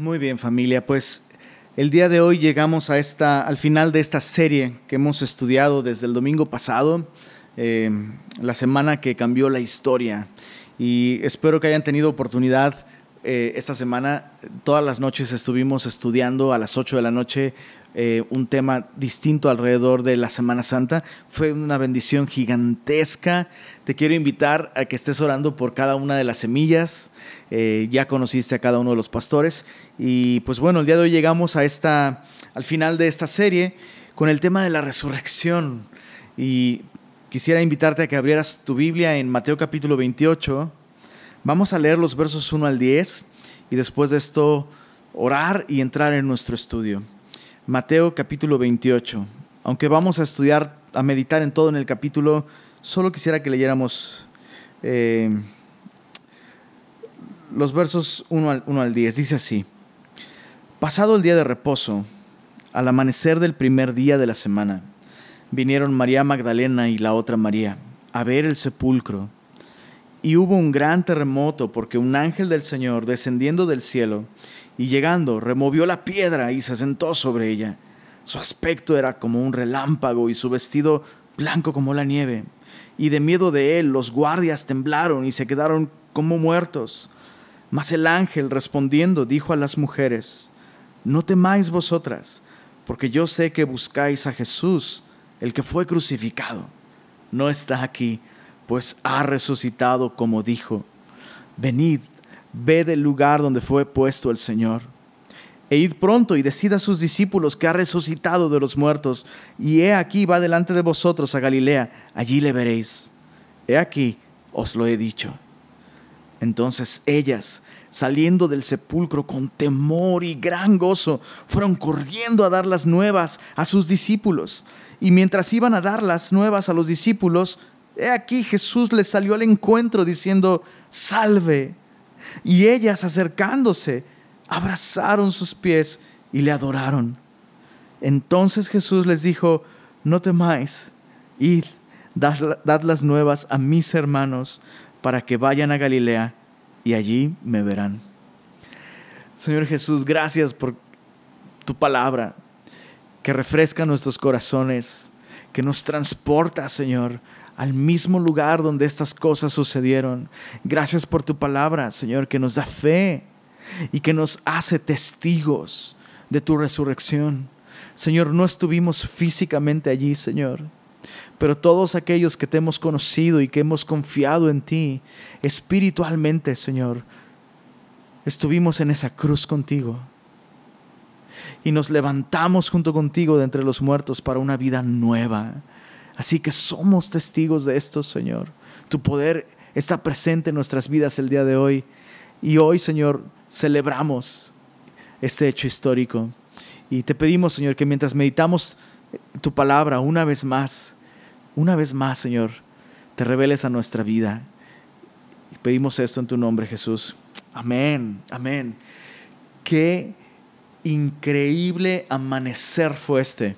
Muy bien familia, pues el día de hoy llegamos a esta, al final de esta serie que hemos estudiado desde el domingo pasado, eh, la semana que cambió la historia. Y espero que hayan tenido oportunidad eh, esta semana. Todas las noches estuvimos estudiando a las 8 de la noche eh, un tema distinto alrededor de la Semana Santa. Fue una bendición gigantesca. Te quiero invitar a que estés orando por cada una de las semillas. Eh, ya conociste a cada uno de los pastores. Y pues bueno, el día de hoy llegamos a esta, al final de esta serie con el tema de la resurrección. Y quisiera invitarte a que abrieras tu Biblia en Mateo capítulo 28. Vamos a leer los versos 1 al 10 y después de esto orar y entrar en nuestro estudio. Mateo capítulo 28. Aunque vamos a estudiar, a meditar en todo en el capítulo, solo quisiera que leyéramos eh, los versos 1 al, 1 al 10. Dice así, pasado el día de reposo, al amanecer del primer día de la semana, vinieron María Magdalena y la otra María a ver el sepulcro. Y hubo un gran terremoto porque un ángel del Señor, descendiendo del cielo y llegando, removió la piedra y se sentó sobre ella. Su aspecto era como un relámpago y su vestido blanco como la nieve. Y de miedo de él los guardias temblaron y se quedaron como muertos. Mas el ángel respondiendo dijo a las mujeres, No temáis vosotras, porque yo sé que buscáis a Jesús, el que fue crucificado. No está aquí, pues ha resucitado como dijo. Venid, ved el lugar donde fue puesto el Señor. E id pronto y decid a sus discípulos que ha resucitado de los muertos, y he aquí va delante de vosotros a Galilea, allí le veréis. He aquí, os lo he dicho. Entonces ellas, saliendo del sepulcro con temor y gran gozo, fueron corriendo a dar las nuevas a sus discípulos. Y mientras iban a dar las nuevas a los discípulos, he aquí Jesús les salió al encuentro diciendo, salve. Y ellas acercándose, abrazaron sus pies y le adoraron. Entonces Jesús les dijo, no temáis, id, dad, dad las nuevas a mis hermanos para que vayan a Galilea y allí me verán. Señor Jesús, gracias por tu palabra que refresca nuestros corazones, que nos transporta, Señor, al mismo lugar donde estas cosas sucedieron. Gracias por tu palabra, Señor, que nos da fe y que nos hace testigos de tu resurrección. Señor, no estuvimos físicamente allí, Señor, pero todos aquellos que te hemos conocido y que hemos confiado en ti espiritualmente, Señor, estuvimos en esa cruz contigo y nos levantamos junto contigo de entre los muertos para una vida nueva. Así que somos testigos de esto, Señor. Tu poder está presente en nuestras vidas el día de hoy. Y hoy, Señor, celebramos este hecho histórico. Y te pedimos, Señor, que mientras meditamos tu palabra una vez más, una vez más, Señor, te reveles a nuestra vida. Y pedimos esto en tu nombre, Jesús. Amén, amén. Qué increíble amanecer fue este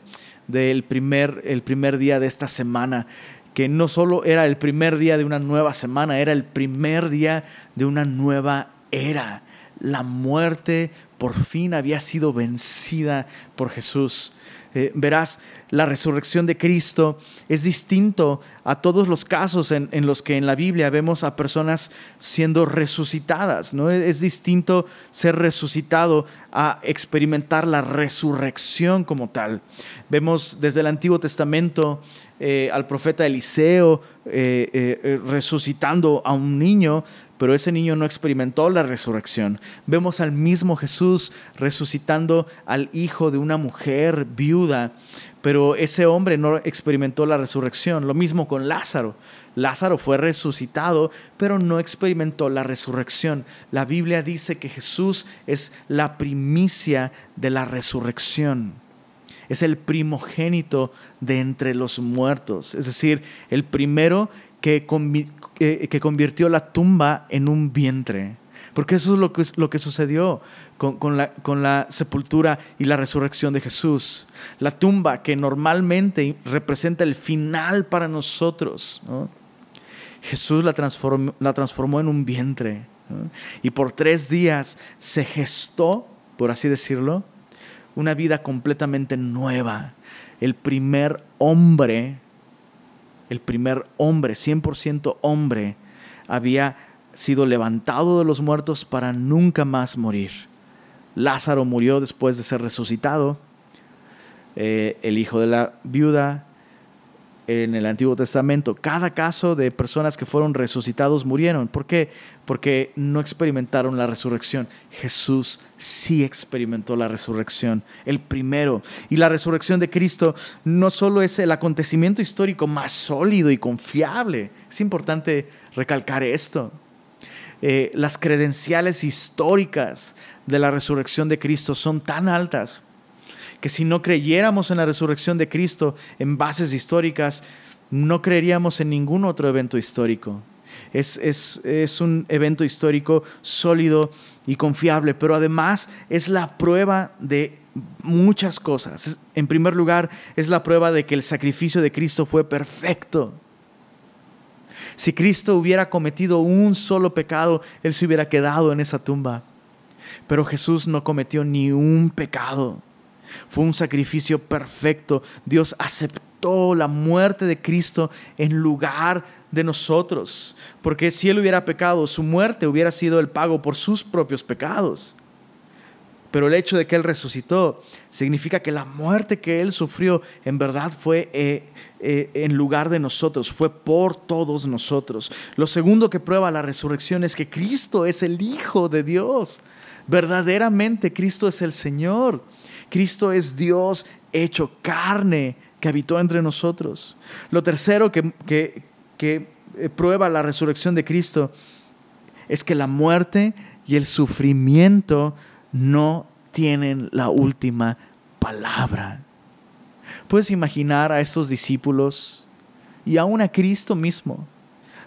del primer, el primer día de esta semana, que no solo era el primer día de una nueva semana, era el primer día de una nueva era. La muerte por fin había sido vencida por Jesús. Eh, verás, la resurrección de Cristo es distinto a todos los casos en, los que en la Biblia vemos a personas siendo resucitadas. ¿no? Es, distinto ser resucitado a experimentar la resurrección como tal. Vemos desde el Antiguo Testamento eh, al profeta Eliseo eh, resucitando a un niño, pero ese niño no experimentó la resurrección. Vemos al mismo Jesús resucitando al hijo de una mujer viuda, pero ese hombre no experimentó la resurrección. Lo mismo con Lázaro. Lázaro fue resucitado, pero no experimentó la resurrección. La Biblia dice que Jesús es la primicia de la resurrección. Es el primogénito de entre los muertos, es decir, el primero que, que convirtió la tumba en un vientre. Porque eso es lo que, lo que sucedió con, la, con, la, sepultura y la resurrección de Jesús. La tumba que normalmente representa el final para nosotros. Jesús la transformó, la transformó, en un vientre. Y por tres días se gestó por así decirlo, una vida completamente nueva. El primer hombre, el primer hombre, 100% hombre, había sido levantado de los muertos para nunca más morir. Lázaro murió después de ser resucitado. Eh, el hijo de la viuda en el Antiguo Testamento, cada caso de personas que fueron resucitados murieron. ¿Por qué? Porque no experimentaron la resurrección. Jesús sí experimentó la resurrección, el primero. Y la resurrección de Cristo no solo es el acontecimiento histórico más sólido y confiable, es importante recalcar esto. Eh, las credenciales históricas de la resurrección de Cristo son tan altas que si no creyéramos en la resurrección de Cristo en bases históricas, no creeríamos en ningún otro evento histórico. Es, es, un evento histórico sólido y confiable, pero además es la prueba de muchas cosas. En primer lugar, es la prueba de que el sacrificio de Cristo fue perfecto. Si Cristo hubiera cometido un solo pecado, Él se hubiera quedado en esa tumba. Pero Jesús no cometió ni un pecado. Fue un sacrificio perfecto. Dios aceptó la muerte de Cristo en lugar de nosotros. Porque si Él hubiera pecado, su muerte hubiera sido el pago por sus propios pecados. Pero el hecho de que Él resucitó significa que la muerte que Él sufrió en verdad fue eh, eh, en lugar de nosotros, fue por todos nosotros. Lo segundo que prueba la resurrección es que Cristo es el Hijo de Dios. Verdaderamente Cristo es el Señor. Cristo es Dios hecho carne que habitó entre nosotros. Lo tercero que, que, eh, prueba la resurrección de Cristo es que la muerte y el sufrimiento no tienen la última palabra. Puedes imaginar a estos discípulos y aún a Cristo mismo.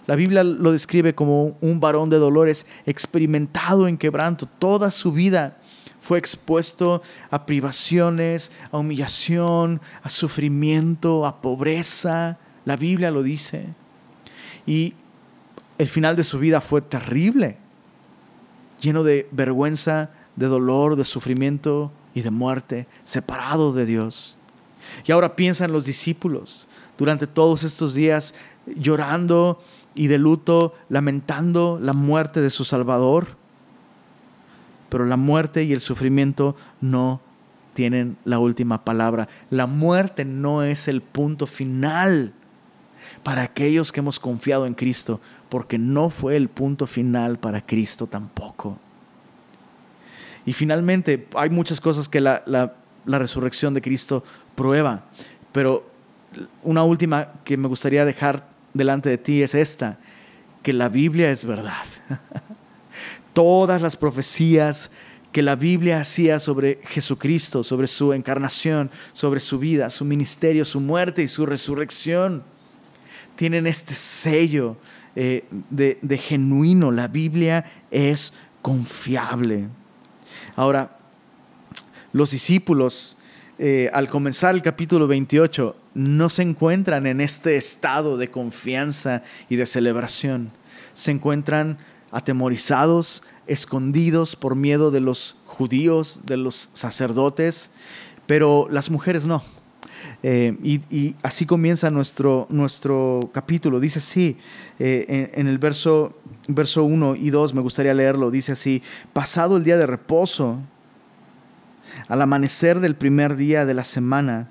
La Biblia lo describe como un varón de dolores experimentado en quebranto toda su vida fue expuesto a privaciones, a humillación, a sufrimiento, a pobreza. La Biblia lo dice. Y el final de su vida fue terrible, lleno de vergüenza, de dolor, de sufrimiento y de muerte, separado de Dios. Y ahora piensa en los discípulos durante todos estos días llorando y de luto, lamentando la muerte de su Salvador pero la muerte y el sufrimiento no tienen la última palabra. La muerte no es el punto final para aquellos que hemos confiado en Cristo, porque no fue el punto final para Cristo tampoco. Y finalmente, hay muchas cosas que la, la resurrección de Cristo prueba, pero una última que me gustaría dejar delante de ti es esta, que la Biblia es verdad. todas las profecías que la Biblia hacía sobre Jesucristo, sobre su encarnación, sobre su vida, su ministerio, su muerte y su resurrección, tienen este sello eh, de, genuino. La Biblia es confiable. Ahora, los discípulos, eh, al comenzar el capítulo 28, no se encuentran en este estado de confianza y de celebración. Se encuentran atemorizados, escondidos por miedo de los judíos, de los sacerdotes, pero las mujeres no. Eh, y, así comienza nuestro, nuestro capítulo. Dice así, eh, en, el verso, verso 1 y 2, me gustaría leerlo, dice así, pasado el día de reposo, al amanecer del primer día de la semana,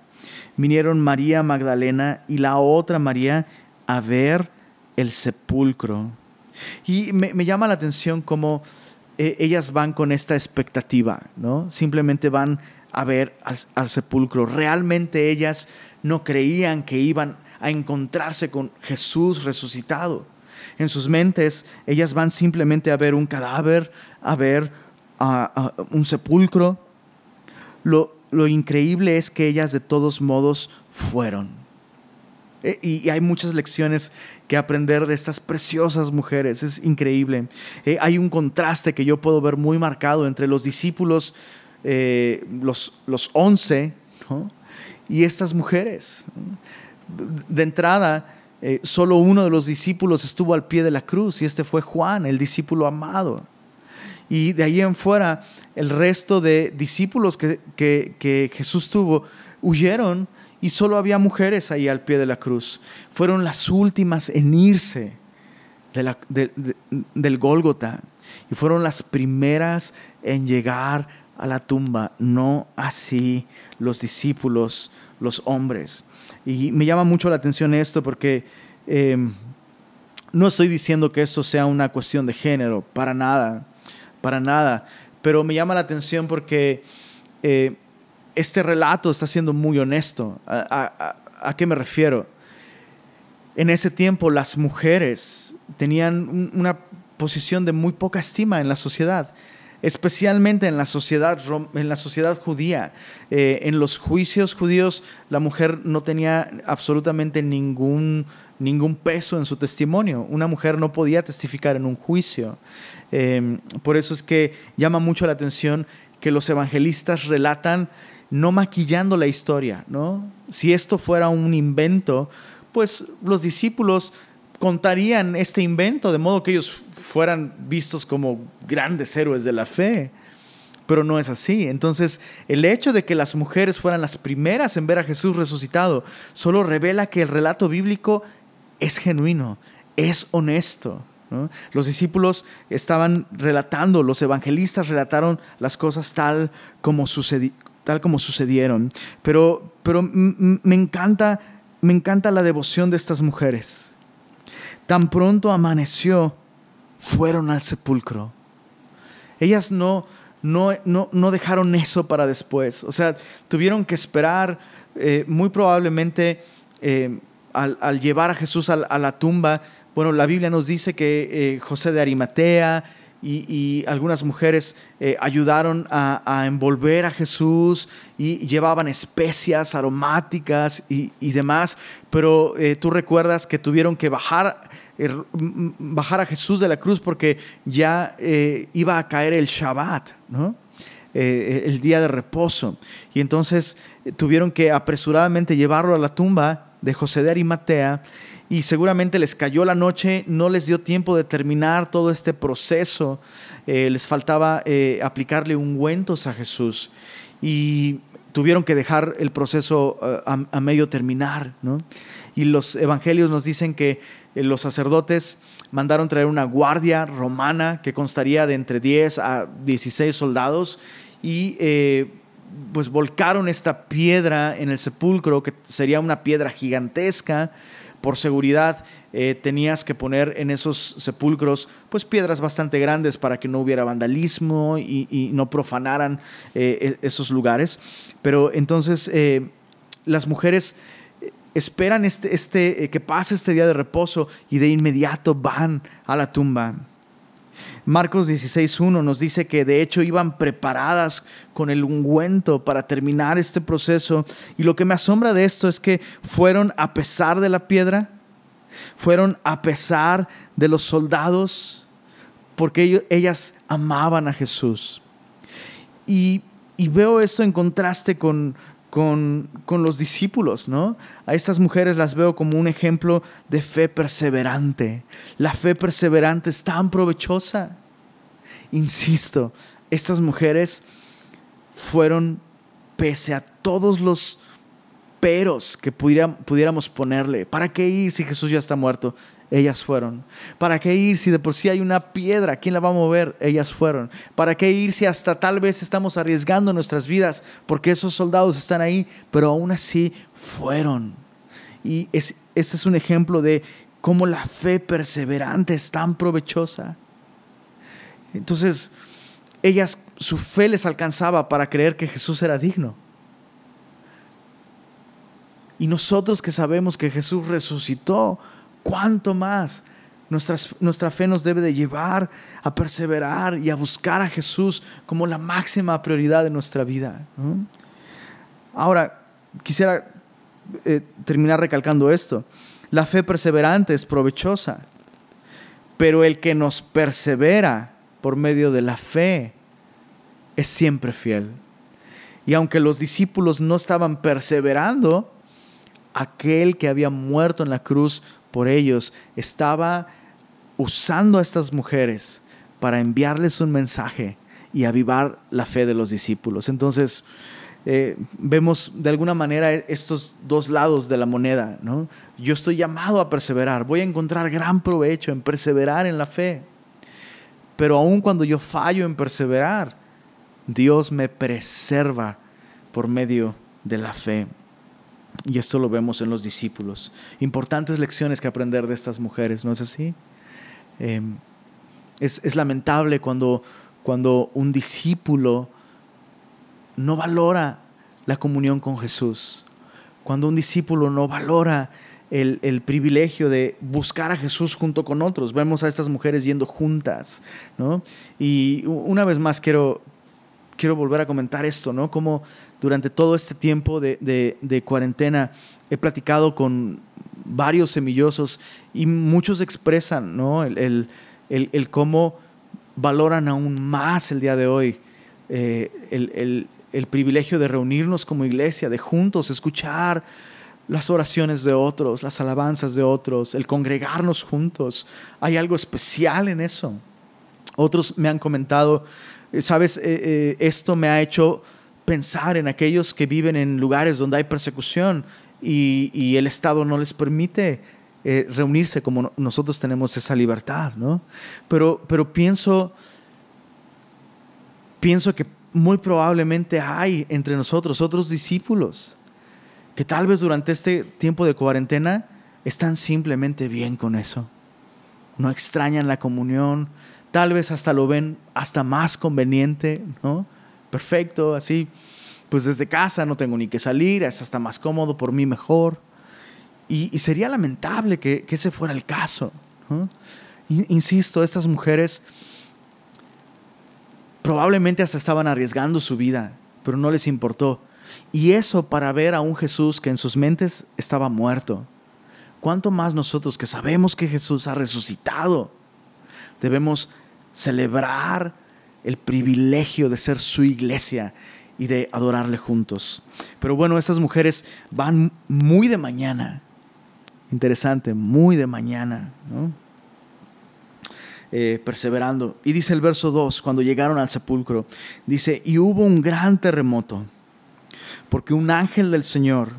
vinieron María Magdalena y la otra María a ver el sepulcro. Y me, llama la atención cómo eh, ellas van con esta expectativa, ¿no? Simplemente van a ver al, sepulcro. Realmente ellas no creían que iban a encontrarse con Jesús resucitado. En sus mentes, ellas van simplemente a ver un cadáver, a ver un sepulcro. lo increíble es que ellas de todos modos fueron. Eh, y, hay muchas lecciones que aprender de estas preciosas mujeres. Es increíble. Eh, hay un contraste que yo puedo ver muy marcado entre los discípulos, eh, los, los once, y estas mujeres. De entrada, solo uno de los discípulos estuvo al pie de la cruz y este fue Juan, el discípulo amado. Y de ahí en fuera, el resto de discípulos que, que Jesús tuvo huyeron y solo había mujeres ahí al pie de la cruz. Fueron las últimas en irse del Gólgota y fueron las primeras en llegar a la tumba, no así los discípulos, los hombres. Y me llama mucho la atención esto porque em, no estoy diciendo que esto sea una cuestión de género, para nada, para nada, pero me llama la atención porque eh, este relato está siendo muy honesto. ¿A, qué me refiero? En ese tiempo las mujeres tenían una posición de muy poca estima en la sociedad, especialmente en la sociedad, en la sociedad judía. Eh, en los juicios judíos la mujer no tenía absolutamente ningún, ningún peso en su testimonio. Una mujer no podía testificar en un juicio. Eh, por eso es que llama mucho la atención que los evangelistas relatan no maquillando la historia, ¿no? Si esto fuera un invento, pues los discípulos contarían este invento de modo que ellos fueran vistos como grandes héroes de la fe. Pero no es así. Entonces, el hecho de que las mujeres fueran las primeras en ver a Jesús resucitado solo revela que el relato bíblico es genuino, es honesto. Los discípulos estaban relatando, los evangelistas relataron las cosas tal como, sucedió tal como sucedieron. Pero, pero me, encanta, me encanta la devoción de estas mujeres. Tan pronto amaneció, fueron al sepulcro. Ellas no, no, no, dejaron eso para después. O sea, tuvieron que esperar eh, muy probablemente eh, al, llevar a Jesús a, la tumba. Bueno, la Biblia nos dice que eh, José de Arimatea, y, algunas mujeres eh, ayudaron a, envolver a Jesús y llevaban especias aromáticas y, demás, pero eh, tú recuerdas que tuvieron que bajar, er, bajar a Jesús de la cruz porque ya eh, iba a caer el Shabbat, ¿no? el día de reposo. Y entonces tuvieron que apresuradamente llevarlo a la tumba de José de Arimatea y seguramente les cayó la noche, no les dio tiempo de terminar todo este proceso, eh, les faltaba eh, aplicarle ungüentos a Jesús y tuvieron que dejar el proceso eh, a, medio terminar. Y los evangelios nos dicen que los sacerdotes mandaron traer una guardia romana que constaría de entre 10 a 16 soldados y pues volcaron esta piedra en el sepulcro, que sería una piedra gigantesca, por seguridad eh, tenías que poner en esos sepulcros pues piedras bastante grandes para que no hubiera vandalismo y, no profanaran eh, e, esos lugares. Pero entonces eh, las mujeres esperan este, este, que pase este día de reposo y de inmediato van a la tumba. Marcos 16.1 nos dice que de hecho iban preparadas con el ungüento para terminar este proceso. Y lo que me asombra de esto es que fueron a pesar de la piedra, fueron a pesar de los soldados, porque ellas amaban a Jesús. Y, y veo esto en contraste con, con, los discípulos, ¿no? A estas mujeres las veo como un ejemplo de fe perseverante. La fe perseverante es tan provechosa. Insisto, estas mujeres fueron, pese a todos los peros que pudiéramos ponerle, ¿para qué ir si Jesús ya está muerto? Ellas fueron. ¿Para qué ir si de por sí hay una piedra? ¿Quién la va a mover? Ellas fueron. ¿Para qué ir si hasta tal vez estamos arriesgando nuestras vidas porque esos soldados están ahí? Pero aún así fueron. Y es, este es un ejemplo de cómo la fe perseverante es tan provechosa. Entonces, ellas, su fe les alcanzaba para creer que Jesús era digno. Y nosotros que sabemos que Jesús resucitó, ¿Cuánto más? nuestra fe nos debe de llevar a perseverar y a buscar a Jesús como la máxima prioridad de nuestra vida. Ahora, quisiera eh, terminar recalcando esto. La fe perseverante es provechosa, pero el que nos persevera por medio de la fe es siempre fiel. Y aunque los discípulos no estaban perseverando, aquel que había muerto en la cruz por ellos, estaba usando a estas mujeres para enviarles un mensaje y avivar la fe de los discípulos. Entonces, eh, vemos de alguna manera estos dos lados de la moneda. ¿no? Yo estoy llamado a perseverar, voy a encontrar gran provecho en perseverar en la fe. Pero aun cuando yo fallo en perseverar, Dios me preserva por medio de la fe. Y esto lo vemos en los discípulos. Importantes lecciones que aprender de estas mujeres, ¿no es así? Em, es, lamentable cuando, cuando un discípulo no valora la comunión con Jesús, cuando un discípulo no valora el, el, privilegio de buscar a Jesús junto con otros. Vemos a estas mujeres yendo juntas, ¿no? Y una vez más quiero, quiero volver a comentar esto, ¿no? Durante todo este tiempo de, cuarentena he platicado con varios semillosos y muchos expresan, ¿no? El, cómo valoran aún más el día de hoy eh, el, privilegio de reunirnos como iglesia, de juntos escuchar las oraciones de otros, las alabanzas de otros, el congregarnos juntos. Hay algo especial en eso. Otros me han comentado eh, sabes, eh, eh, esto me ha hecho pensar en aquellos que viven en lugares donde hay persecución y, el Estado no les permite reunirse como nosotros tenemos esa libertad, ¿no? Pero, pero pienso, pienso que muy probablemente hay entre nosotros otros discípulos que tal vez durante este tiempo de cuarentena están simplemente bien con eso. No extrañan la comunión, tal vez hasta lo ven hasta más conveniente, ¿no? Perfecto, así, pues desde casa no tengo ni que salir, es hasta más cómodo, por mí mejor. Y, sería lamentable que, ese fuera el caso. Insisto, estas mujeres probablemente hasta estaban arriesgando su vida, pero no les importó. Y eso para ver a un Jesús que en sus mentes estaba muerto. ¿Cuánto más nosotros que sabemos que Jesús ha resucitado? Debemos celebrar el privilegio de ser su iglesia y de adorarle juntos. Pero bueno, estas mujeres van muy de mañana. Interesante, muy de mañana, eh, perseverando. Y dice el verso 2, cuando llegaron al sepulcro, dice, y hubo un gran terremoto, porque un ángel del Señor,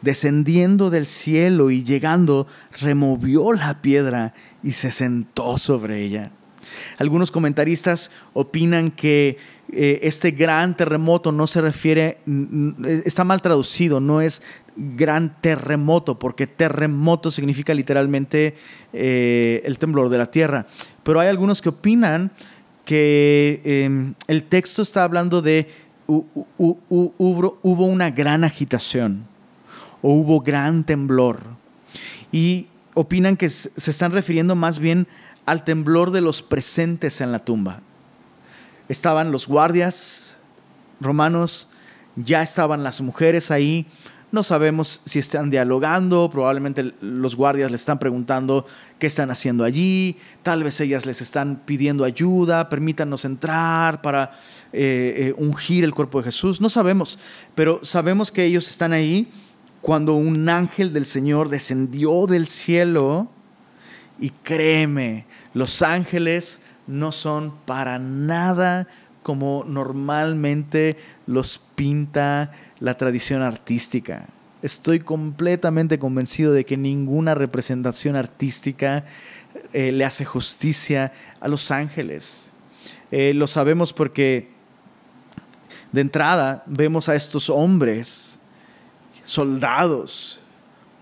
descendiendo del cielo y llegando, removió la piedra y se sentó sobre ella. Algunos comentaristas opinan que eh, este gran terremoto no se refiere, está mal traducido, no es gran terremoto, porque terremoto significa literalmente eh, el temblor de la tierra. Pero hay algunos que opinan que em, el texto está hablando de hubo una gran agitación o hubo gran temblor. Y opinan que se están refiriendo más bien al temblor de los presentes en la tumba. Estaban los guardias romanos, ya estaban las mujeres ahí, no sabemos si están dialogando, probablemente los guardias le están preguntando qué están haciendo allí, tal vez ellas les están pidiendo ayuda, permítanos entrar para eh, eh, ungir el cuerpo de Jesús, no sabemos, pero sabemos que ellos están ahí cuando un ángel del Señor descendió del cielo y créeme, los ángeles no son para nada como normalmente los pinta la tradición artística. Estoy completamente convencido de que ninguna representación artística eh, le hace justicia a los ángeles. Eh, lo sabemos porque de entrada vemos a estos hombres, soldados,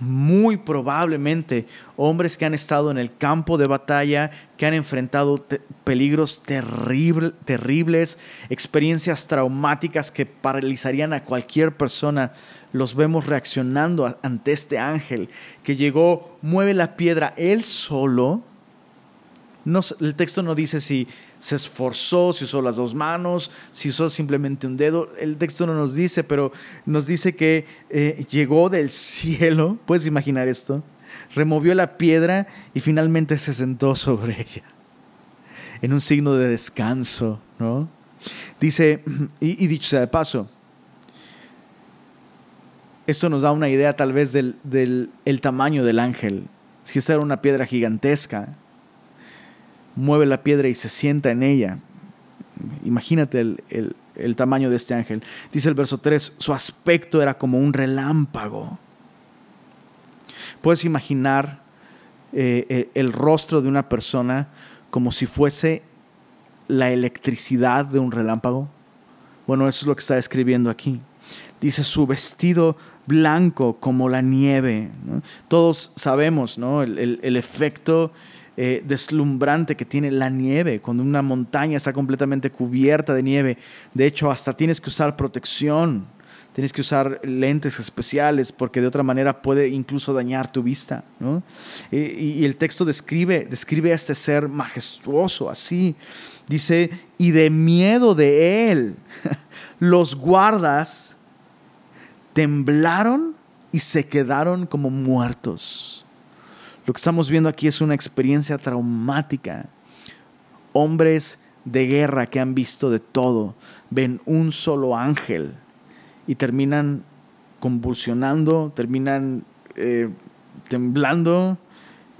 muy probablemente hombres que han estado en el campo de batalla, que han enfrentado peligros terribles, experiencias traumáticas que paralizarían a cualquier persona. Los vemos reaccionando ante este ángel que llegó, mueve la piedra él solo el texto no dice si se esforzó, si usó las dos manos, si usó simplemente un dedo. El texto no nos dice, pero nos dice que eh, llegó del cielo, puedes imaginar esto, removió la piedra y finalmente se sentó sobre ella, en un signo de descanso, ¿no? Dice, y, dicho sea de paso, esto nos da una idea tal vez del, del el tamaño del ángel. Si esta era una piedra gigantesca, mueve la piedra y se sienta en ella. Imagínate el, tamaño de este ángel. Dice el verso 3, su aspecto era como un relámpago. Puedes imaginar eh, el rostro de una persona como si fuese la electricidad de un relámpago. Bueno, eso es lo que está escribiendo aquí. Dice su vestido blanco como la nieve. Todos sabemos ¿no? el efecto eh, deslumbrante que tiene la nieve, cuando una montaña está completamente cubierta de nieve. De hecho, hasta tienes que usar protección, tienes que usar lentes especiales porque de otra manera puede incluso dañar tu vista. Y, el texto describe, describe a este ser majestuoso así. Dice, y de miedo de él, los guardas temblaron y se quedaron como muertos. Lo que estamos viendo aquí es una experiencia traumática. Hombres de guerra que han visto de todo, ven un solo ángel y terminan convulsionando, terminan eh, temblando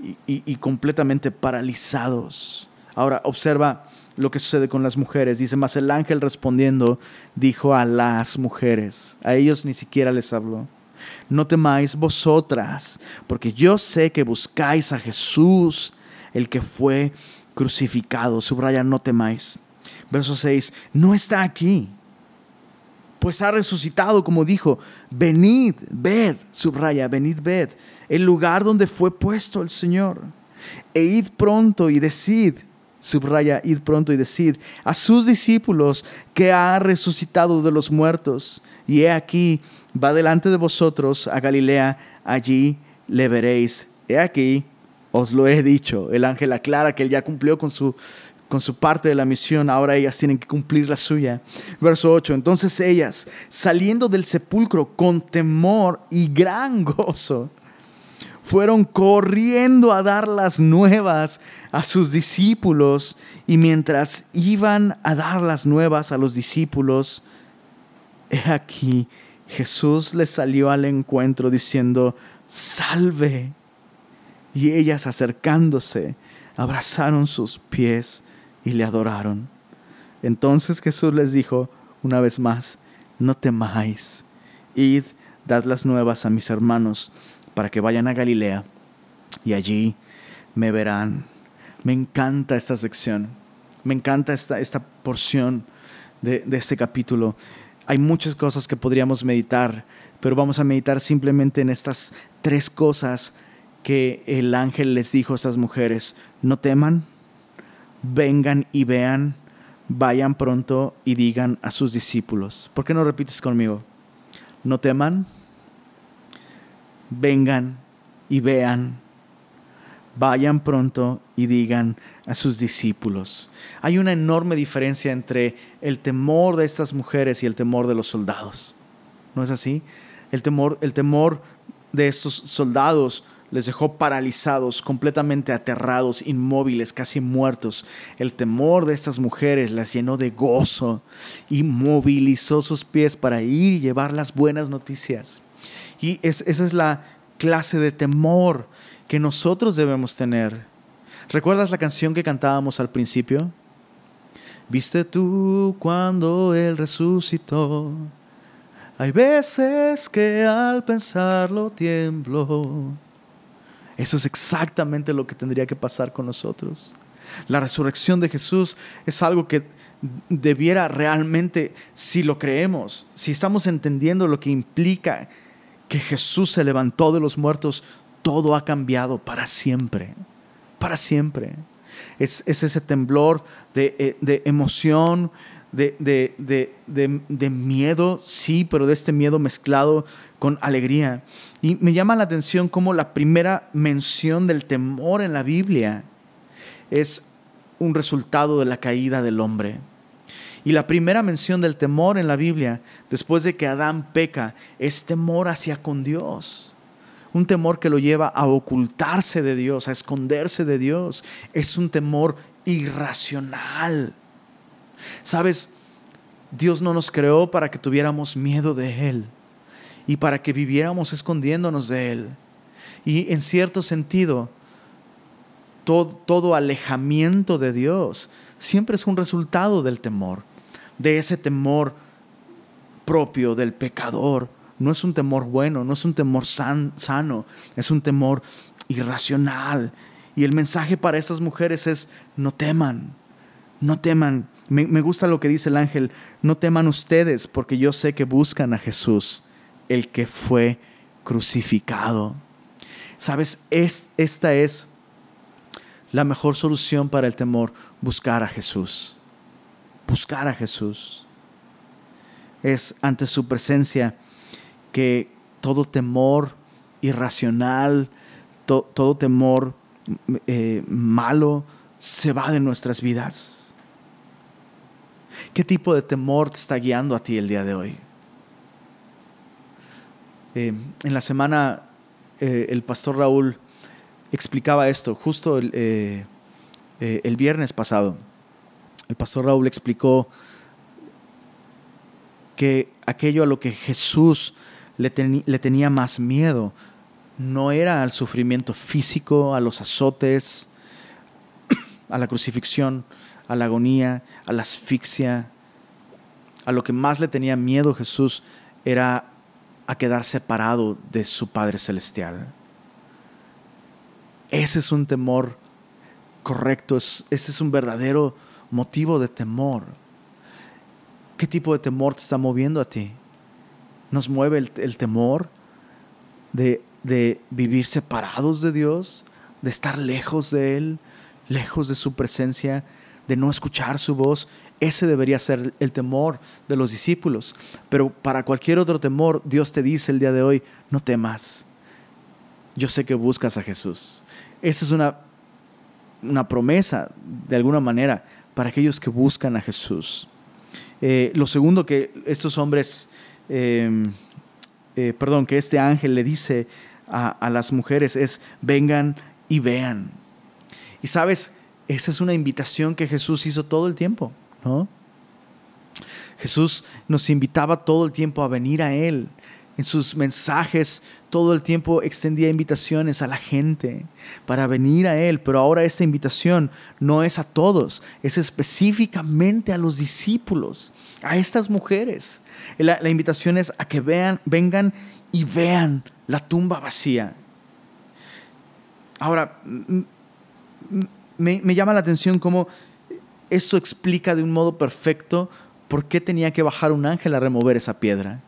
y, y completamente paralizados. Ahora, observa lo que sucede con las mujeres. Dice, más el ángel respondiendo dijo a las mujeres, a ellos ni siquiera les habló no temáis vosotras, porque yo sé que buscáis a Jesús, el que fue crucificado. Subraya, no temáis. Verso 6, no está aquí, pues ha resucitado, como dijo, venid, ved, subraya, venid, ved, el lugar donde fue puesto el Señor. E id pronto y decid, subraya, id pronto y decid a sus discípulos que ha resucitado de los muertos. Y he aquí, va delante de vosotros a Galilea, allí le veréis. He aquí, os lo he dicho. El ángel aclara que él ya cumplió con su, con su parte de la misión, ahora ellas tienen que cumplir la suya. Verso 8, entonces ellas, saliendo del sepulcro con temor y gran gozo, fueron corriendo a dar las nuevas a sus discípulos y mientras iban a dar las nuevas a los discípulos, he aquí Jesús les salió al encuentro diciendo, salve. Y ellas acercándose, abrazaron sus pies y le adoraron. Entonces Jesús les dijo una vez más, no temáis, id, dad las nuevas a mis hermanos para que vayan a Galilea y allí me verán. Me encanta esta sección, me encanta esta, esta porción de, de este capítulo hay muchas cosas que podríamos meditar, pero vamos a meditar simplemente en estas tres cosas que el ángel les dijo a estas mujeres. No teman, vengan y vean, vayan pronto y digan a sus discípulos. ¿Por qué no repites conmigo? No teman, vengan y vean, vayan pronto y digan a sus discípulos. Hay una enorme diferencia entre el temor de estas mujeres y el temor de los soldados. ¿No es así? El temor, el temor de estos soldados les dejó paralizados, completamente aterrados, inmóviles, casi muertos. El temor de estas mujeres las llenó de gozo y movilizó sus pies para ir y llevar las buenas noticias. Y esa es la clase de temor que nosotros debemos tener ¿Recuerdas la canción que cantábamos al principio? Viste tú cuando Él resucitó. Hay veces que al pensarlo tiemblo. Eso es exactamente lo que tendría que pasar con nosotros. La resurrección de Jesús es algo que debiera realmente, si lo creemos, si estamos entendiendo lo que implica que Jesús se levantó de los muertos, todo ha cambiado para siempre para siempre. Es, ese temblor de, eh, emoción, de, de, miedo, sí, pero de este miedo mezclado con alegría. Y me llama la atención cómo la primera mención del temor en la Biblia es un resultado de la caída del hombre. Y la primera mención del temor en la Biblia, después de que Adán peca, es temor hacia con Dios un temor que lo lleva a ocultarse de Dios, a esconderse de Dios. Es un temor irracional. Sabes, Dios no nos creó para que tuviéramos miedo de Él y para que viviéramos escondiéndonos de Él. Y en cierto sentido, todo, alejamiento de Dios siempre es un resultado del temor, de ese temor propio del pecador. No es un temor bueno, no es un temor sano, es un temor irracional. Y el mensaje para estas mujeres es, no teman, no teman. Me, gusta lo que dice el ángel, no teman ustedes, porque yo sé que buscan a Jesús, el que fue crucificado. Sabes, es, esta es la mejor solución para el temor, buscar a Jesús. Buscar a Jesús. Es ante su presencia que todo temor irracional, todo temor eh, malo se va de nuestras vidas. ¿Qué tipo de temor te está guiando a ti el día de hoy? Eh, en la semana eh, el pastor Raúl explicaba esto, justo el, el viernes pasado. El pastor Raúl explicó que aquello a lo que Jesús le, tenía más miedo no era al sufrimiento físico, a los azotes, a la crucifixión, a la agonía, a la asfixia. A lo que más le tenía miedo Jesús era a quedar separado de su Padre Celestial. Ese es un temor correcto, ese es un verdadero motivo de temor. ¿Qué tipo de temor te está moviendo a ti? ¿Nos mueve el, temor de, de vivir separados de Dios, de estar lejos de Él, lejos de su presencia, de no escuchar su voz? Ese debería ser el temor de los discípulos. Pero para cualquier otro temor, Dios te dice el día de hoy, no temas. Yo sé que buscas a Jesús. Esa es una, una promesa, de alguna manera, para aquellos que buscan a Jesús. Eh, lo segundo que estos hombres Em, eh, perdón, que este ángel le dice a, las mujeres es, vengan y vean. Y sabes, esa es una invitación que Jesús hizo todo el tiempo, ¿no? Jesús nos invitaba todo el tiempo a venir a Él. En sus mensajes todo el tiempo extendía invitaciones a la gente para venir a Él, pero ahora esta invitación no es a todos, es específicamente a los discípulos, a estas mujeres. La, invitación es a que vean, vengan y vean la tumba vacía. Ahora, me, me llama la atención cómo esto explica de un modo perfecto por qué tenía que bajar un ángel a remover esa piedra.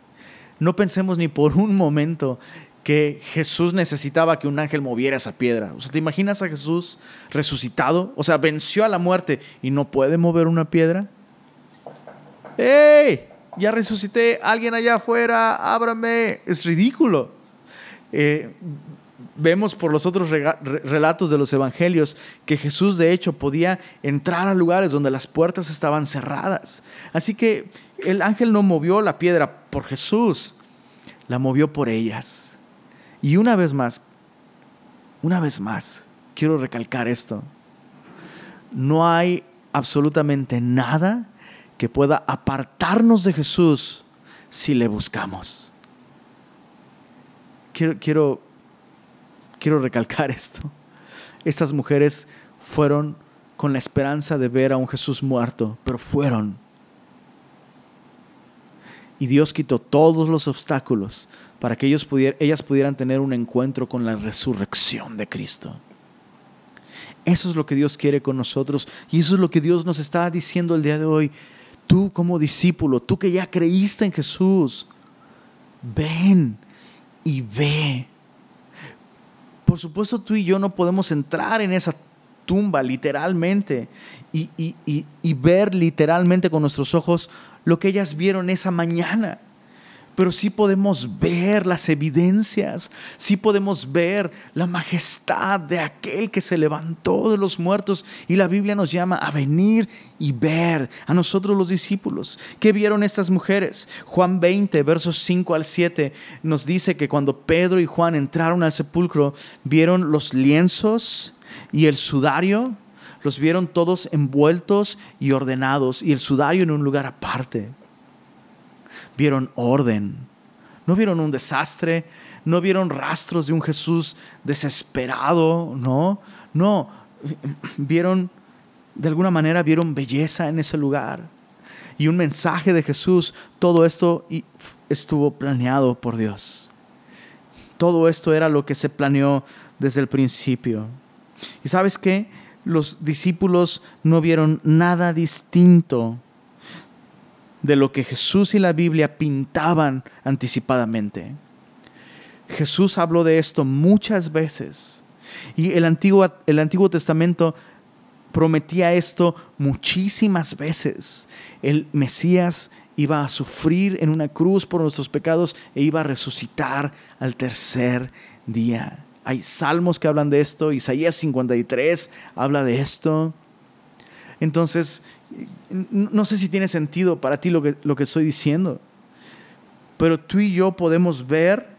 No pensemos ni por un momento que Jesús necesitaba que un ángel moviera esa piedra. O sea, ¿te imaginas a Jesús resucitado? O sea, venció a la muerte y no puede mover una piedra. ¡Ey! Ya resucité, alguien allá afuera, ábrame. Es ridículo. Eh, vemos por los otros relatos de los evangelios que Jesús de hecho podía entrar a lugares donde las puertas estaban cerradas. Así que el ángel no movió la piedra por Jesús, la movió por ellas. Y una vez más, una vez más, quiero recalcar esto. No hay absolutamente nada que pueda apartarnos de Jesús si le buscamos. Quiero, quiero, quiero recalcar esto. Estas mujeres fueron con la esperanza de ver a un Jesús muerto, pero fueron. Y Dios quitó todos los obstáculos para que ellos ellas pudieran tener un encuentro con la resurrección de Cristo. Eso es lo que Dios quiere con nosotros y eso es lo que Dios nos está diciendo el día de hoy. Tú como discípulo, tú que ya creíste en Jesús, ven y ve. Por supuesto tú y yo no podemos entrar en esa tumba literalmente y, y ver literalmente con nuestros ojos lo que ellas vieron esa mañana pero sí podemos ver las evidencias, sí podemos ver la majestad de aquel que se levantó de los muertos y la Biblia nos llama a venir y ver a nosotros los discípulos. ¿Qué vieron estas mujeres? Juan 20, versos 5 al 7 nos dice que cuando Pedro y Juan entraron al sepulcro, vieron los lienzos y el sudario, los vieron todos envueltos y ordenados y el sudario en un lugar aparte vieron orden, no vieron un desastre, no vieron rastros de un Jesús desesperado, no, no, vieron, de alguna manera, vieron belleza en ese lugar. Y un mensaje de Jesús, todo esto estuvo planeado por Dios. Todo esto era lo que se planeó desde el principio. ¿Y sabes qué? Los discípulos no vieron nada distinto de lo que Jesús y la Biblia pintaban anticipadamente. Jesús habló de esto muchas veces y el Antiguo, el Antiguo Testamento prometía esto muchísimas veces. El Mesías iba a sufrir en una cruz por nuestros pecados e iba a resucitar al tercer día. Hay salmos que hablan de esto, Isaías 53 habla de esto. Entonces, no sé si tiene sentido para ti lo que, lo que estoy diciendo, pero tú y yo podemos ver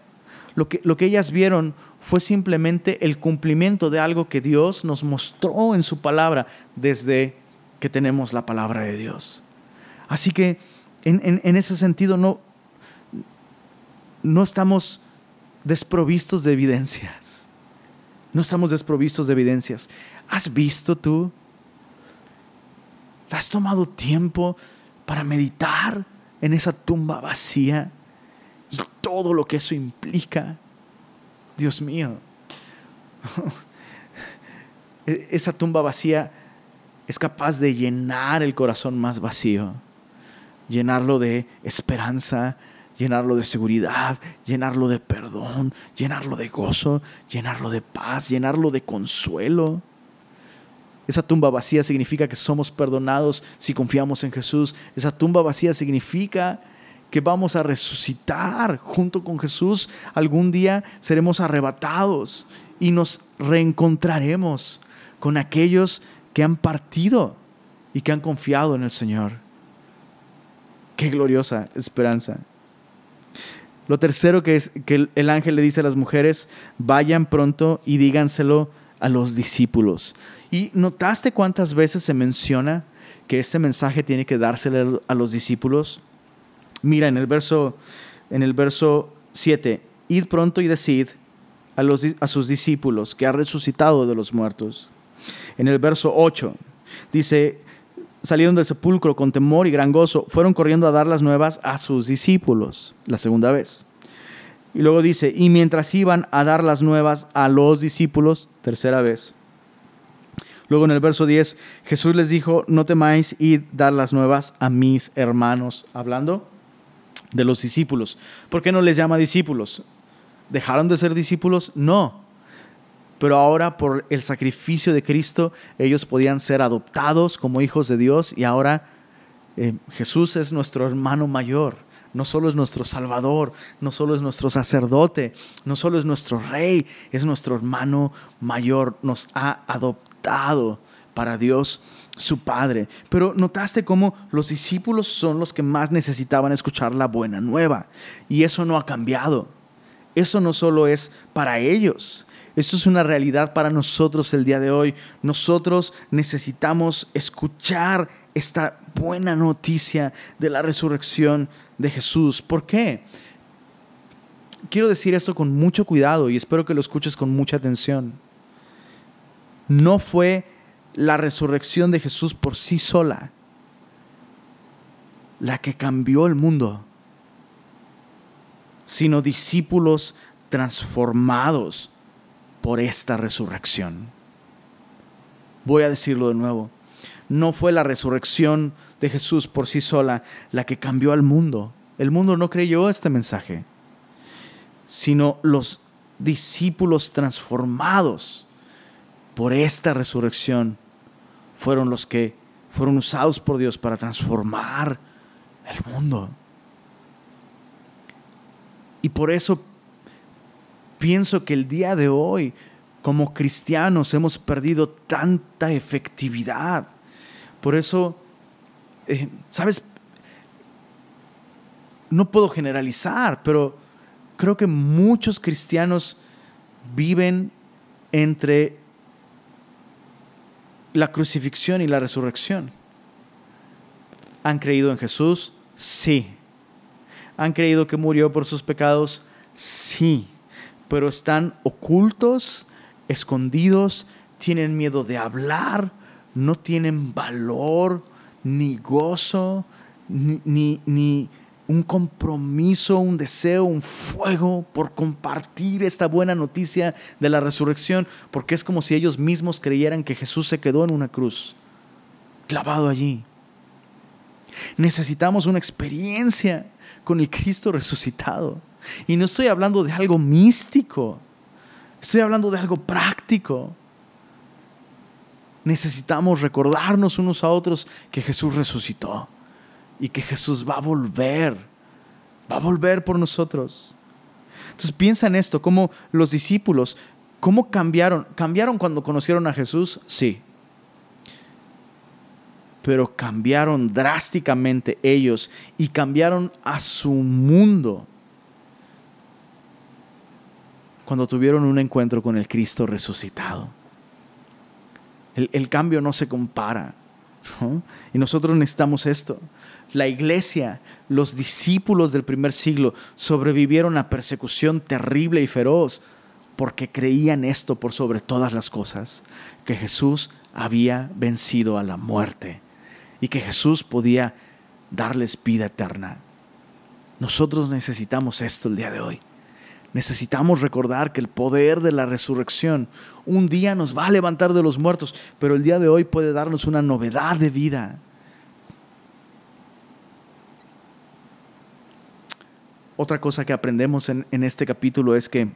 lo que, lo que ellas vieron fue simplemente el cumplimiento de algo que Dios nos mostró en su palabra desde que tenemos la palabra de Dios. Así que en, en ese sentido no, no estamos desprovistos de evidencias. No estamos desprovistos de evidencias. ¿Has visto tú ¿Has tomado tiempo para meditar en esa tumba vacía y todo lo que eso implica? Dios mío, e-, esa tumba vacía es capaz de llenar el corazón más vacío, llenarlo de esperanza, llenarlo de seguridad, llenarlo de perdón, llenarlo de gozo, llenarlo de paz, llenarlo de consuelo. Esa tumba vacía significa que somos perdonados si confiamos en Jesús. Esa tumba vacía significa que vamos a resucitar junto con Jesús. Algún día seremos arrebatados y nos reencontraremos con aquellos que han partido y que han confiado en el Señor. Qué gloriosa esperanza. Lo tercero que, es, que el ángel le dice a las mujeres, vayan pronto y díganselo a los discípulos. ¿Y notaste cuántas veces se menciona que este mensaje tiene que dársele a los discípulos? Mira, en el verso, en el verso 7, id pronto y decid a, los, a sus discípulos que ha resucitado de los muertos. En el verso 8 dice, salieron del sepulcro con temor y gran gozo, fueron corriendo a dar las nuevas a sus discípulos, la segunda vez. Y luego dice, y mientras iban a dar las nuevas a los discípulos, tercera vez, Luego en el verso 10, Jesús les dijo, no temáis y dar las nuevas a mis hermanos, hablando de los discípulos. ¿Por qué no les llama discípulos? ¿Dejaron de ser discípulos? No. Pero ahora por el sacrificio de Cristo ellos podían ser adoptados como hijos de Dios y ahora eh, Jesús es nuestro hermano mayor. No solo es nuestro Salvador, no solo es nuestro sacerdote, no solo es nuestro rey, es nuestro hermano mayor. Nos ha adoptado para Dios su Padre. Pero notaste cómo los discípulos son los que más necesitaban escuchar la buena nueva. Y eso no ha cambiado. Eso no solo es para ellos. Esto es una realidad para nosotros el día de hoy. Nosotros necesitamos escuchar esta buena noticia de la resurrección de Jesús. ¿Por qué? Quiero decir esto con mucho cuidado y espero que lo escuches con mucha atención no fue la resurrección de Jesús por sí sola la que cambió el mundo, sino discípulos transformados por esta resurrección. Voy a decirlo de nuevo. No fue la resurrección de Jesús por sí sola la que cambió al mundo. El mundo no creyó este mensaje, sino los discípulos transformados por esta resurrección fueron los que fueron usados por Dios para transformar el mundo. Y por eso pienso que el día de hoy, como cristianos, hemos perdido tanta efectividad. Por eso, eh, ¿sabes? No puedo generalizar, pero creo que muchos cristianos viven entre la crucifixión y la resurrección. ¿Han creído en Jesús? Sí. ¿Han creído que murió por sus pecados? Sí. Pero están ocultos, escondidos, tienen miedo de hablar, no tienen valor, ni gozo, ni, ni, un compromiso, un deseo, un fuego por compartir esta buena noticia de la resurrección, porque es como si ellos mismos creyeran que Jesús se quedó en una cruz, clavado allí. Necesitamos una experiencia con el Cristo resucitado. Y no estoy hablando de algo místico, estoy hablando de algo práctico. Necesitamos recordarnos unos a otros que Jesús resucitó y que Jesús va a volver, va a volver por nosotros. Entonces piensa en esto, cómo los discípulos, cómo cambiaron, cambiaron cuando conocieron a Jesús, sí, pero cambiaron drásticamente ellos y cambiaron a su mundo cuando tuvieron un encuentro con el Cristo resucitado. El, cambio no se compara. Y nosotros necesitamos esto. La iglesia, los discípulos del primer siglo sobrevivieron a persecución terrible y feroz porque creían esto por sobre todas las cosas, que Jesús había vencido a la muerte y que Jesús podía darles vida eterna. Nosotros necesitamos esto el día de hoy. Necesitamos recordar que el poder de la resurrección un día nos va a levantar de los muertos, pero el día de hoy puede darnos una novedad de vida. Otra cosa que aprendemos en, este capítulo es que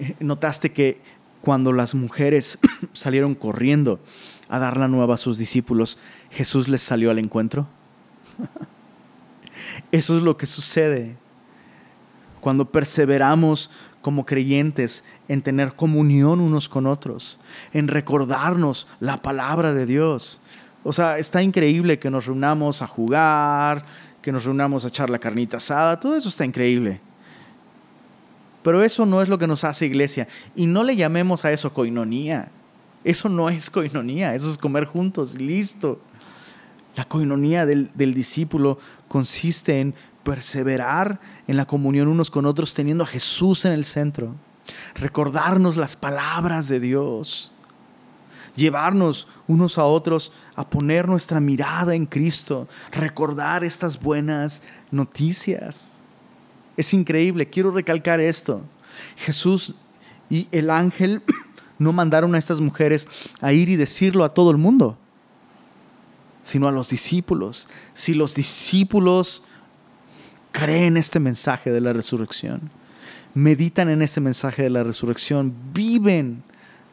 eh, notaste que cuando las mujeres salieron corriendo a dar la nueva a sus discípulos, Jesús les salió al encuentro. Eso es lo que sucede cuando perseveramos como creyentes en tener comunión unos con otros, en recordarnos la palabra de Dios. O sea, está increíble que nos reunamos a jugar, que nos reunamos a echar la carnita asada, todo eso está increíble. Pero eso no es lo que nos hace iglesia. Y no le llamemos a eso coinonía. Eso no es coinonía, eso es comer juntos, listo. La coinonía del, del discípulo consiste en perseverar en la comunión unos con otros teniendo a Jesús en el centro. Recordarnos las palabras de Dios. Llevarnos unos a otros a poner nuestra mirada en Cristo. Recordar estas buenas noticias. Es increíble, quiero recalcar esto. Jesús y el ángel no mandaron a estas mujeres a ir y decirlo a todo el mundo, sino a los discípulos. Si los discípulos creen este mensaje de la resurrección, meditan en este mensaje de la resurrección, viven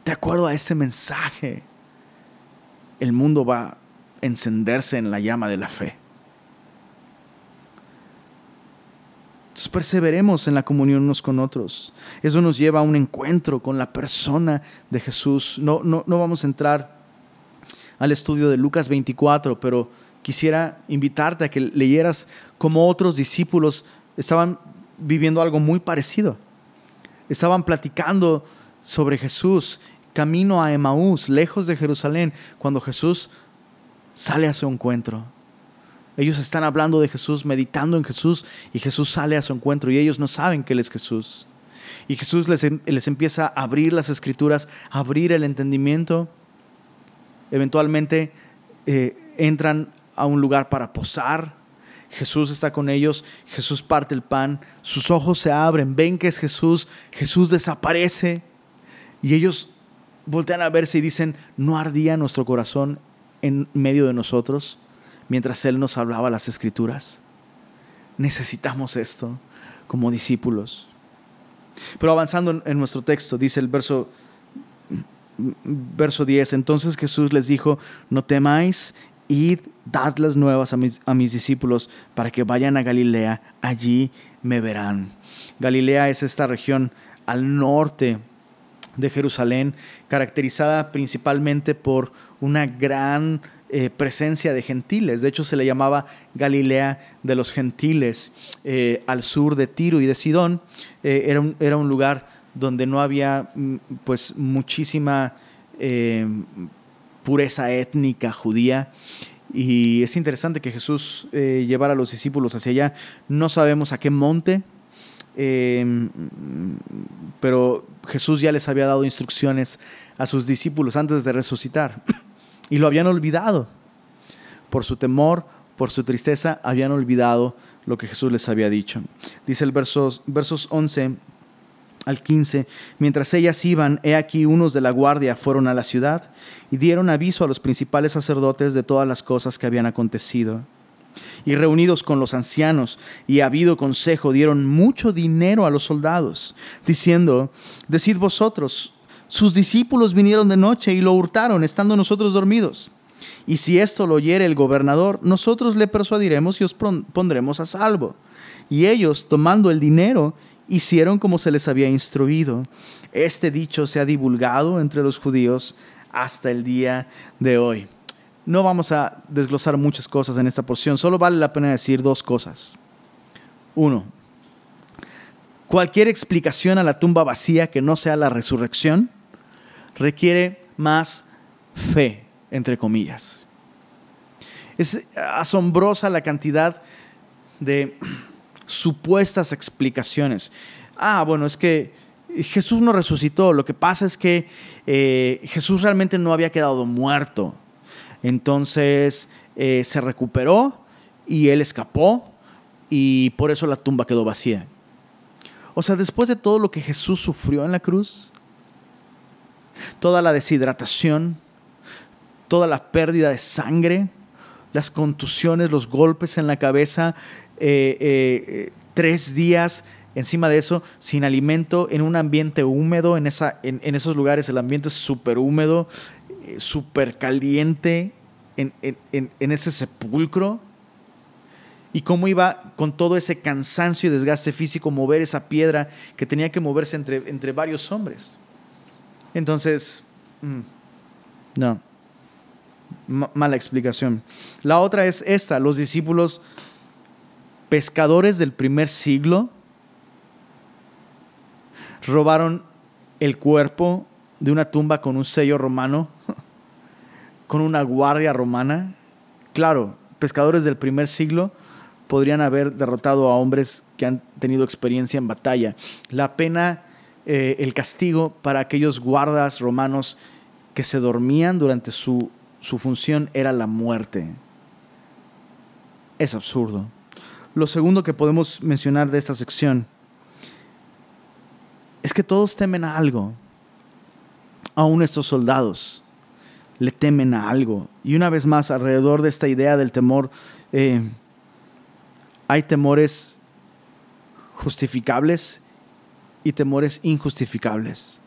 de acuerdo a este mensaje, el mundo va a encenderse en la llama de la fe. Entonces perseveremos en la comunión unos con otros. Eso nos lleva a un encuentro con la persona de Jesús. No, no, no vamos a entrar al estudio de Lucas 24, pero quisiera invitarte a que leyeras cómo otros discípulos estaban viviendo algo muy parecido. Estaban platicando sobre Jesús, camino a Emaús, lejos de Jerusalén, cuando Jesús sale a su encuentro. Ellos están hablando de Jesús, meditando en Jesús, y Jesús sale a su encuentro y ellos no saben que Él es Jesús. Y Jesús les, em, les empieza a abrir las escrituras, abrir el entendimiento. Eventualmente eh, entran a un lugar para posar. Jesús está con ellos, Jesús parte el pan, sus ojos se abren, ven que es Jesús, Jesús desaparece y ellos voltean a verse y dicen, ¿no ardía nuestro corazón en medio de nosotros? mientras Él nos hablaba las escrituras. Necesitamos esto como discípulos. Pero avanzando en nuestro texto, dice el verso, verso 10, entonces Jesús les dijo, no temáis, id, dad las nuevas a mis, a mis discípulos para que vayan a Galilea, allí me verán. Galilea es esta región al norte de Jerusalén, caracterizada principalmente por una gran eh, presencia de gentiles. De hecho, se le llamaba Galilea de los gentiles. Eh, al sur de Tiro y de Sidón eh, era, un, era, un, lugar donde no había mm, pues muchísima pureza étnica judía. Y es interesante que Jesús llevara a los discípulos hacia allá. No sabemos a qué monte, pero Jesús ya les había dado instrucciones a sus discípulos antes de resucitar y lo habían olvidado. Por su temor, por su tristeza, habían olvidado lo que Jesús les había dicho. Dice el versos, versos 11 al 15, mientras ellas iban, he aquí unos de la guardia fueron a la ciudad y dieron aviso a los principales sacerdotes de todas las cosas que habían acontecido. Y reunidos con los ancianos y habido consejo, dieron mucho dinero a los soldados, diciendo, decid vosotros, sus discípulos vinieron de noche y lo hurtaron, estando nosotros dormidos. Y si esto lo oyere el gobernador, nosotros le persuadiremos y os pondremos a salvo. Y ellos, tomando el dinero, hicieron como se les había instruido. Este dicho se ha divulgado entre los judíos hasta el día de hoy. No vamos a desglosar muchas cosas en esta porción, solo vale la pena decir dos cosas. Uno, cualquier explicación a la tumba vacía que no sea la resurrección requiere más fe, entre comillas. Es asombrosa la cantidad de supuestas explicaciones. Ah, bueno, es que Jesús no resucitó. Lo que pasa es que eh, Jesús realmente no había quedado muerto. Entonces eh, se recuperó y él escapó y por eso la tumba quedó vacía. O sea, después de todo lo que Jesús sufrió en la cruz, toda la deshidratación, toda la pérdida de sangre, las contusiones, los golpes en la cabeza, eh, eh, tres días encima de eso, sin alimento, en un ambiente húmedo, en, esa, en, esos lugares el ambiente es súper húmedo, eh, súper caliente, en, en, ese sepulcro. Y cómo iba con todo ese cansancio y desgaste físico mover esa piedra que tenía que moverse entre, entre varios hombres. Entonces, mm, no, mala explicación. La otra es esta, los discípulos pescadores del primer siglo robaron el cuerpo de una tumba con un sello romano, con una guardia romana. Claro, pescadores del primer siglo podrían haber derrotado a hombres que han tenido experiencia en batalla. La pena, eh, el castigo para aquellos guardas romanos que se dormían durante su, su función era la muerte. Es absurdo. Lo segundo que podemos mencionar de esta sección es que todos temen a algo. Aún estos soldados le temen a algo. Y una vez más, alrededor de esta idea del temor, eh, hay temores justificables y temores injustificables.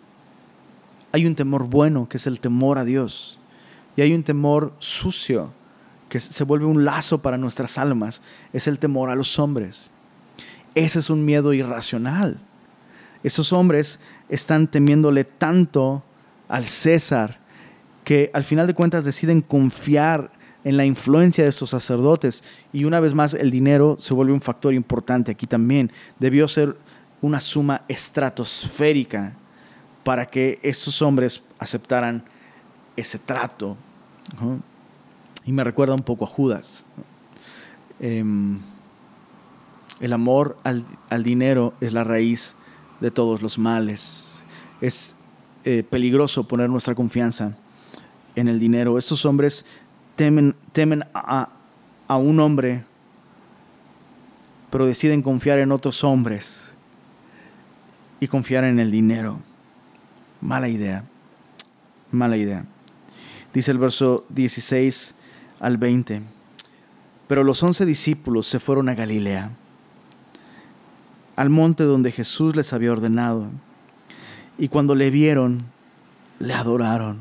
Hay un temor bueno, que es el temor a Dios. Y hay un temor sucio, que se vuelve un lazo para nuestras almas, es el temor a los hombres. Ese es un miedo irracional. Esos hombres están temiéndole tanto al César que al final de cuentas deciden confiar en la influencia de estos sacerdotes. Y una vez más el dinero se vuelve un factor importante aquí también. Debió ser una suma estratosférica para que esos hombres aceptaran ese trato y me recuerda un poco a Judas. Em, el amor al, dinero es la raíz de todos los males. Es eh, peligroso poner nuestra confianza en el dinero. Estos hombres temen, temen a, a un hombre, pero deciden confiar en otros hombres y confiar en el dinero. Mala idea. Mala idea. Dice el verso 16 al 20. Pero los once discípulos se fueron a Galilea, al monte donde Jesús les había ordenado. Y cuando le vieron, le adoraron.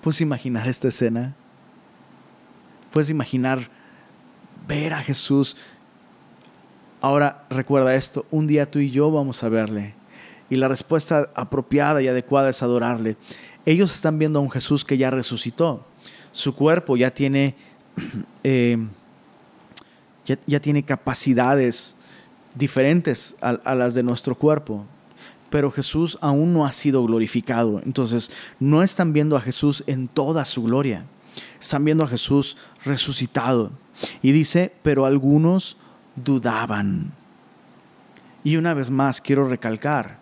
¿Puedes imaginar esta escena? ¿Puedes imaginar ver a Jesús? Ahora recuerda esto, un día tú y yo vamos a verle. Y la respuesta apropiada y adecuada es adorarle. Ellos están viendo a un Jesús que ya resucitó su cuerpo ya tiene, eh, ya, tiene capacidades diferentes a, las de nuestro cuerpo pero Jesús aún no ha sido glorificado. Entonces, no están viendo a Jesús en toda su gloria. Están viendo a Jesús resucitado. Y dice, pero algunos dudaban. Y una vez más quiero recalcar,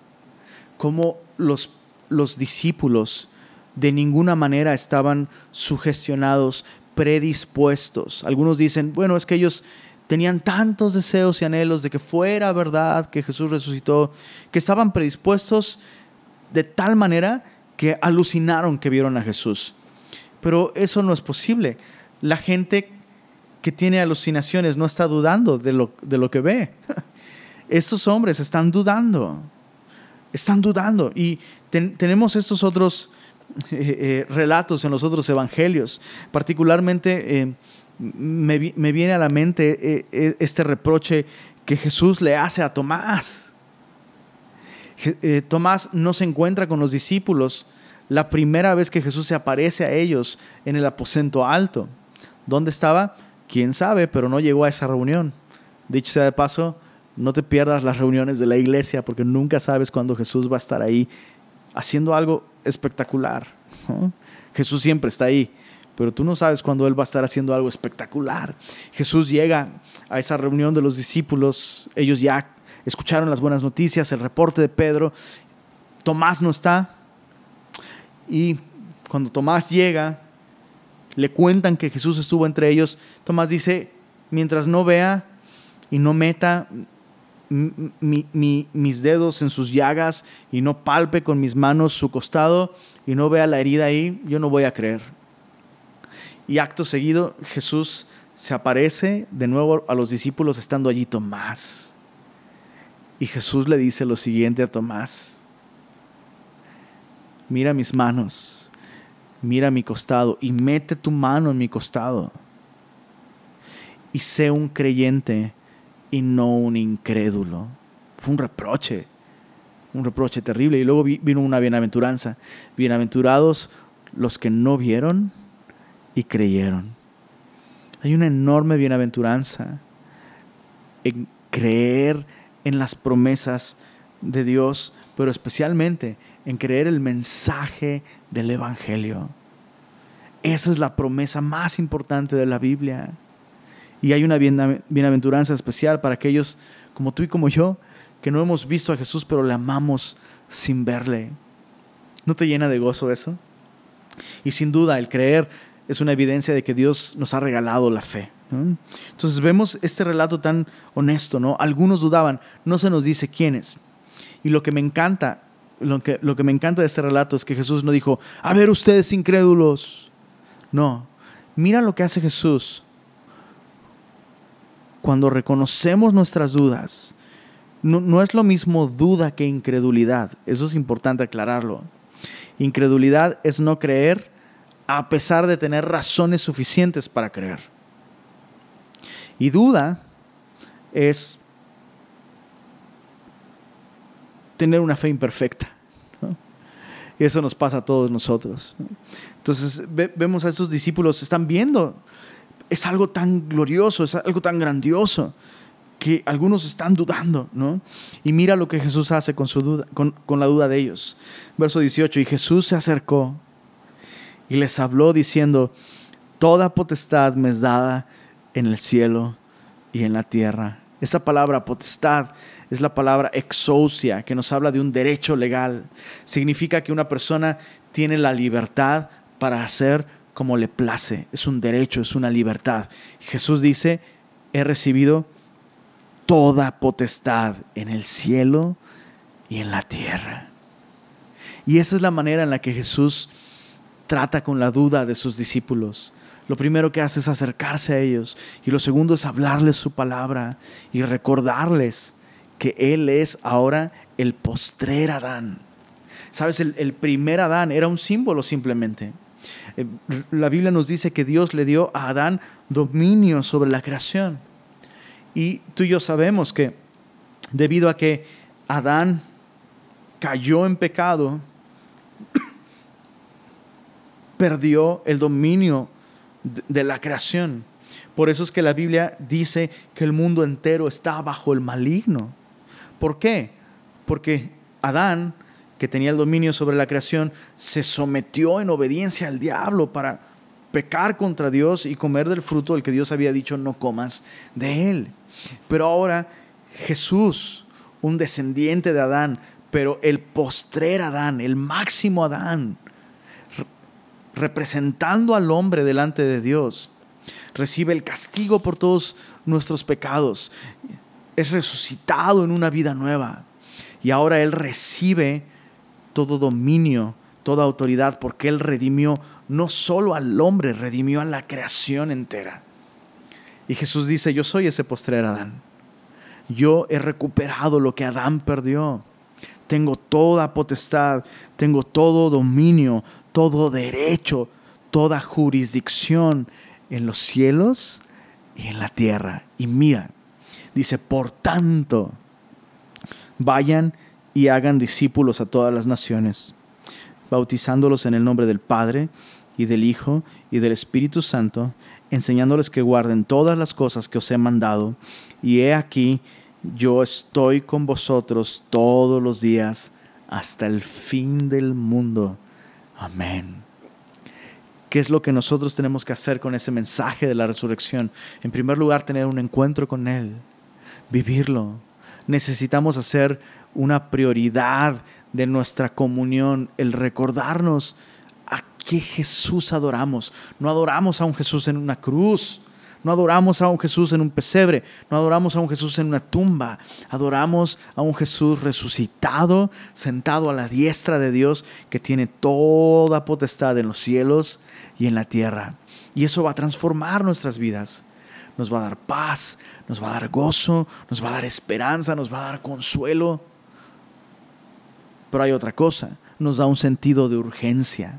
cómo los, los discípulos de ninguna manera estaban sugestionados, predispuestos. Algunos dicen, bueno, es que ellos tenían tantos deseos y anhelos de que fuera verdad que Jesús resucitó, que estaban predispuestos de tal manera que alucinaron que vieron a Jesús. Pero eso no es posible. La gente que tiene alucinaciones no está dudando de lo, de lo que ve. Estos hombres están dudando, están dudando. Y tenemos estos otros eh, eh, relatos en los otros evangelios, particularmente... Eh, me, viene a la mente este reproche que Jesús le hace a Tomás. Tomás no se encuentra con los discípulos la primera vez que Jesús se aparece a ellos en el aposento alto. ¿Dónde estaba? quién sabe, pero no llegó a esa reunión. Dicho sea de paso, no te pierdas las reuniones de la iglesia porque nunca sabes cuándo Jesús va a estar ahí haciendo algo espectacular. Jesús siempre está ahí, pero tú no sabes cuándo Él va a estar haciendo algo espectacular. Jesús llega a esa reunión de los discípulos, ellos ya escucharon las buenas noticias, el reporte de Pedro, Tomás no está, y cuando Tomás llega, le cuentan que Jesús estuvo entre ellos, Tomás dice, mientras no vea y no meta mis dedos en sus llagas y no palpe con mis manos su costado y no vea la herida ahí, yo no voy a creer. Y acto seguido Jesús se aparece de nuevo a los discípulos estando allí Tomás. Y Jesús le dice lo siguiente a Tomás, mira mis manos mira mi costado y mete tu mano en mi costado. Y sé un creyente y no un incrédulo. Fue un reproche, un reproche terrible. Y luego vino una bienaventuranza. Bienaventurados los que no vieron y creyeron. Hay una enorme bienaventuranza en creer en las promesas de Dios, pero especialmente en creer el mensaje del Evangelio. Esa es la promesa más importante de la Biblia. Y hay una bienaventuranza especial para aquellos como tú y como yo, que no hemos visto a Jesús, pero le amamos sin verle. ¿No te llena de gozo eso? Y sin duda, el creer es una evidencia de que Dios nos ha regalado la fe. Entonces vemos este relato tan honesto, ¿no? Algunos dudaban, no se nos dice quiénes. Y lo que me encanta lo que, lo que me encanta de este relato es que Jesús no dijo, a ver ustedes incrédulos. No, mira lo que hace Jesús. Cuando reconocemos nuestras dudas, no, es lo mismo duda que incredulidad. Eso es importante aclararlo. Incredulidad es no creer a pesar de tener razones suficientes para creer. Y duda es tener una fe imperfecta. Y eso nos pasa a todos nosotros. Entonces vemos a esos discípulos, están viendo, es algo tan glorioso, es algo tan grandioso, que algunos están dudando, ¿no? Y mira lo que Jesús hace con, su duda, con, con la duda de ellos. Verso 18, y Jesús se acercó y les habló diciendo, toda potestad me es dada en el cielo y en la tierra. Esta palabra potestad es la palabra exousia, que nos habla de un derecho legal. Significa que una persona tiene la libertad para hacer como le place. Es un derecho, es una libertad. Jesús dice, he recibido toda potestad en el cielo y en la tierra. Y esa es la manera en la que Jesús trata con la duda de sus discípulos lo primero que hace es acercarse a ellos y lo segundo es hablarles su palabra y recordarles que Él es ahora el postrer Adán. Sabes, el, primer Adán era un símbolo simplemente. Eh, la Biblia nos dice que Dios le dio a Adán dominio sobre la creación. Y tú y yo sabemos que debido a que Adán cayó en pecado, perdió el dominio de la creación. Por eso es que la Biblia dice que el mundo entero está bajo el maligno. ¿Por qué? Porque Adán, que tenía el dominio sobre la creación, se sometió en obediencia al diablo para pecar contra Dios y comer del fruto del que Dios había dicho no comas de él. Pero ahora Jesús, un descendiente de Adán, Pero el postrer Adán, el máximo Adán, representando al hombre delante de Dios, recibe el castigo por todos nuestros pecados, es resucitado en una vida nueva y ahora Él recibe todo dominio, toda autoridad, porque Él redimió no solo al hombre, redimió a la creación entera. Y Jesús dice, yo soy ese postrer Adán. Yo he recuperado lo que Adán perdió. Tengo toda potestad, tengo todo dominio, todo derecho, toda jurisdicción en los cielos y en la tierra. Y mira, dice, por tanto, vayan y hagan discípulos a todas las naciones, bautizándolos en el nombre del Padre y del Hijo y del Espíritu Santo, enseñándoles que guarden todas las cosas que os he mandado. Y he aquí, yo estoy con vosotros todos los días hasta el fin del mundo. Amén. ¿Qué es lo que nosotros tenemos que hacer con ese mensaje de la resurrección? En primer lugar, tener un encuentro con Él, vivirlo. Necesitamos hacer una prioridad de nuestra comunión, el recordarnos a qué Jesús adoramos. No adoramos a un Jesús en una cruz, no adoramos a un Jesús en un pesebre, no adoramos a un Jesús en una tumba, adoramos a un Jesús resucitado, sentado a la diestra de Dios, que tiene toda potestad en los cielos y en la tierra. Y eso va a transformar nuestras vidas. Nos va a dar paz, nos va a dar gozo, nos va a dar esperanza, nos va a dar consuelo. Pero hay otra cosa, nos da un sentido de urgencia.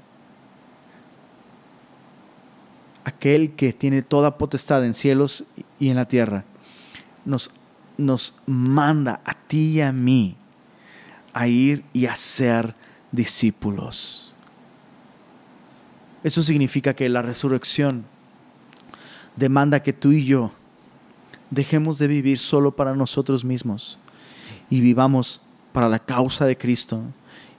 Aquel que tiene toda potestad en cielos y en la tierra, nos, nos manda a ti y a mí a ir y a ser discípulos. Eso significa que la resurrección demanda que tú y yo dejemos de vivir solo para nosotros mismos y vivamos para la causa de Cristo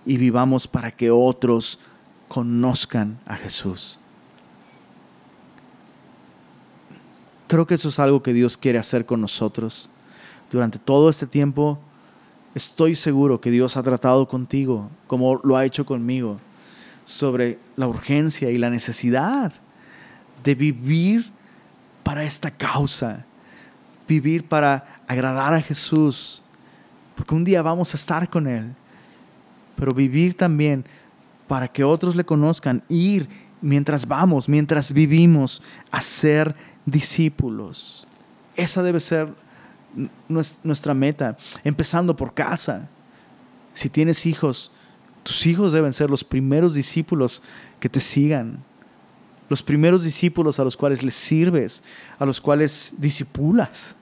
y vivamos para que otros conozcan a Jesús. Creo que eso es algo que Dios quiere hacer con nosotros. Durante todo este tiempo, estoy seguro que Dios ha tratado contigo, como lo ha hecho conmigo, sobre la urgencia y la necesidad de vivir para esta causa, vivir para agradar a Jesús, porque un día vamos a estar con Él, pero vivir también para que otros le conozcan, ir mientras vamos, mientras vivimos, a ser discípulos. Esa debe ser nuestra meta, empezando por casa. Si tienes hijos, tus hijos deben ser los primeros discípulos que te sigan, los primeros discípulos a los cuales les sirves, a los cuales disipulas.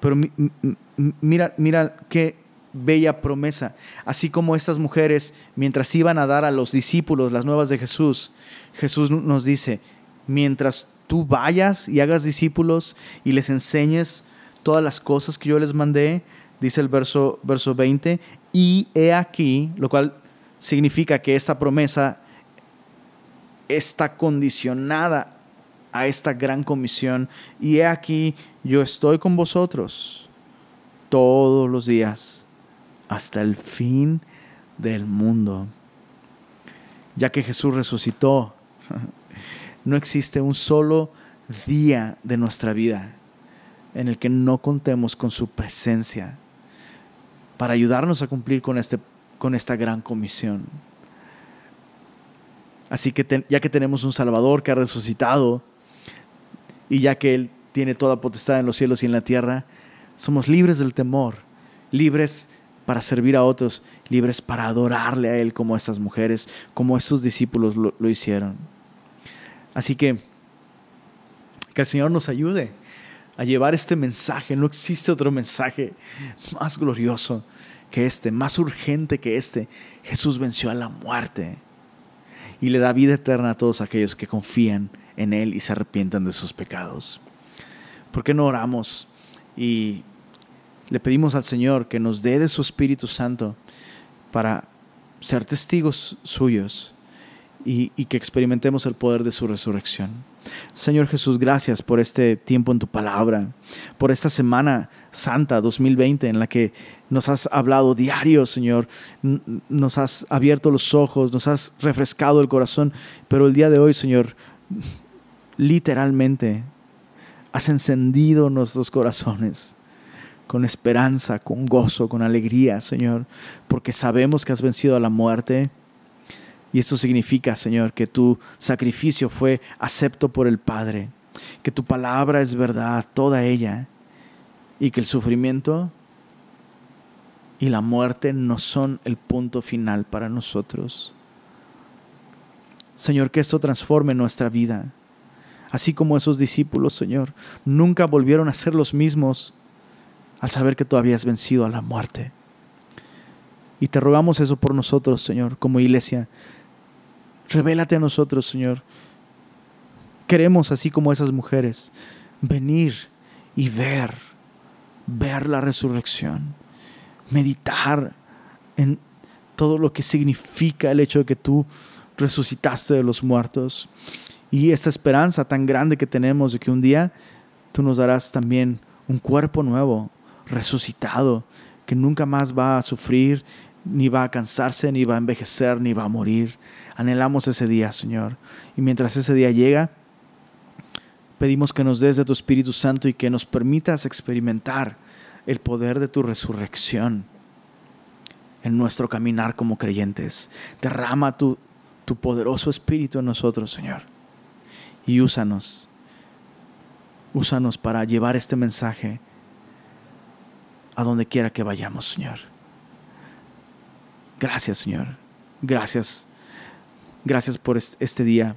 Pero mira, mira qué bella promesa. Así como estas mujeres, mientras iban a dar a los discípulos las nuevas de Jesús, Jesús nos dice, mientras tú vayas y hagas discípulos y les enseñes todas las cosas que yo les mandé, dice el verso, verso 20, y he aquí, lo cual significa que esta promesa está condicionada a esta gran comisión. Y he aquí, yo estoy con vosotros todos los días hasta el fin del mundo. Ya que Jesús resucitó, no existe un solo día de nuestra vida en el que no contemos con su presencia para ayudarnos a cumplir con, este, con esta gran comisión. Así que ya que tenemos un Salvador que ha resucitado, y ya que Él tiene toda potestad en los cielos y en la tierra, somos libres del temor, libres para servir a otros, libres para adorarle a Él como estas mujeres, como estos discípulos lo, hicieron. Así que que el Señor nos ayude a llevar este mensaje. No existe otro mensaje más glorioso que este, más urgente que este. Jesús venció a la muerte y le da vida eterna a todos aquellos que confían en Él y se arrepientan de sus pecados. ¿Por qué no oramos y le pedimos al Señor que nos dé de su Espíritu Santo para ser testigos suyos y, y que experimentemos el poder de su resurrección? Señor Jesús, gracias por este tiempo en tu palabra, por esta semana santa 2020 en la que nos has hablado diario, Señor, nos has abierto los ojos, nos has refrescado el corazón, pero el día de hoy, Señor, literalmente has encendido nuestros corazones con esperanza, con gozo, con alegría, Señor, porque sabemos que has vencido a la muerte. Y esto significa, Señor, que tu sacrificio fue acepto por el Padre, que tu palabra es verdad, toda ella, y que el sufrimiento y la muerte no son el punto final para nosotros. Señor, que esto transforme nuestra vida, así como esos discípulos, Señor, nunca volvieron a ser los mismos al saber que tú habías vencido a la muerte. Y te rogamos eso por nosotros, Señor, como iglesia. Revélate a nosotros, Señor. Queremos, así como esas mujeres, venir y ver, ver la resurrección, meditar en todo lo que significa el hecho de que tú resucitaste de los muertos y esta esperanza tan grande que tenemos de que un día tú nos darás también un cuerpo nuevo, resucitado, que nunca más va a sufrir, ni va a cansarse, ni va a envejecer, ni va a morir. Anhelamos ese día, Señor. Y mientras ese día llega, pedimos que nos des de tu Espíritu Santo y que nos permitas experimentar el poder de tu resurrección en nuestro caminar como creyentes. Derrama tu, tu poderoso Espíritu en nosotros, Señor. Y úsanos. Úsanos para llevar este mensaje a donde quiera que vayamos, Señor. Gracias, Señor. Gracias. Gracias por este día.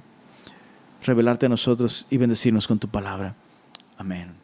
Revelarte a nosotros y bendecirnos con tu palabra. Amén.